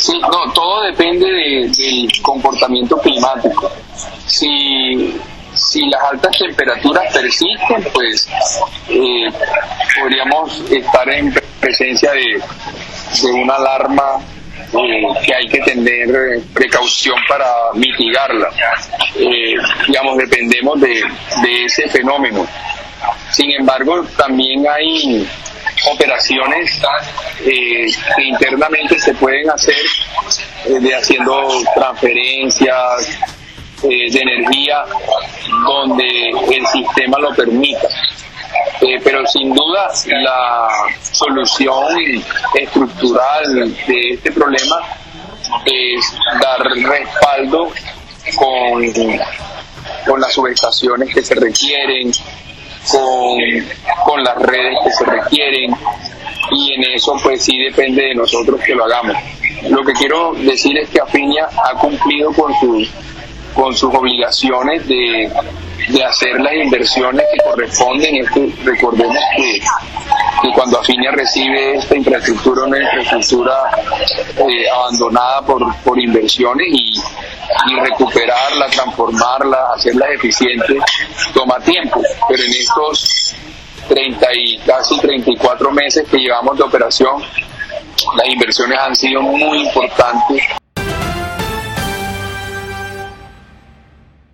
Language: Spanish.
Sí, no, todo depende del comportamiento climático. Si, si las altas temperaturas persisten, pues eh, podríamos estar en presencia de, de una alarma eh, que hay que tener precaución para mitigarla. Eh, digamos, dependemos de, de ese fenómeno. Sin embargo, también hay operaciones eh, internamente se pueden hacer de haciendo transferencias de energía donde el sistema lo permita. Eh, pero sin duda la solución estructural de este problema es dar respaldo con, con las subestaciones que se requieren, con, con las redes que se requieren y en eso pues sí depende de nosotros que lo hagamos. Lo que quiero decir es que Afinia ha cumplido con sus, con sus obligaciones de de hacer las inversiones que corresponden. Esto, recordemos que, cuando Afinia recibe esta infraestructura, una infraestructura eh, abandonada por, por inversiones y, y recuperarla, transformarla, hacerla eficiente, toma tiempo. Pero en estos 30 y casi 34 meses que llevamos de operación, las inversiones han sido muy importantes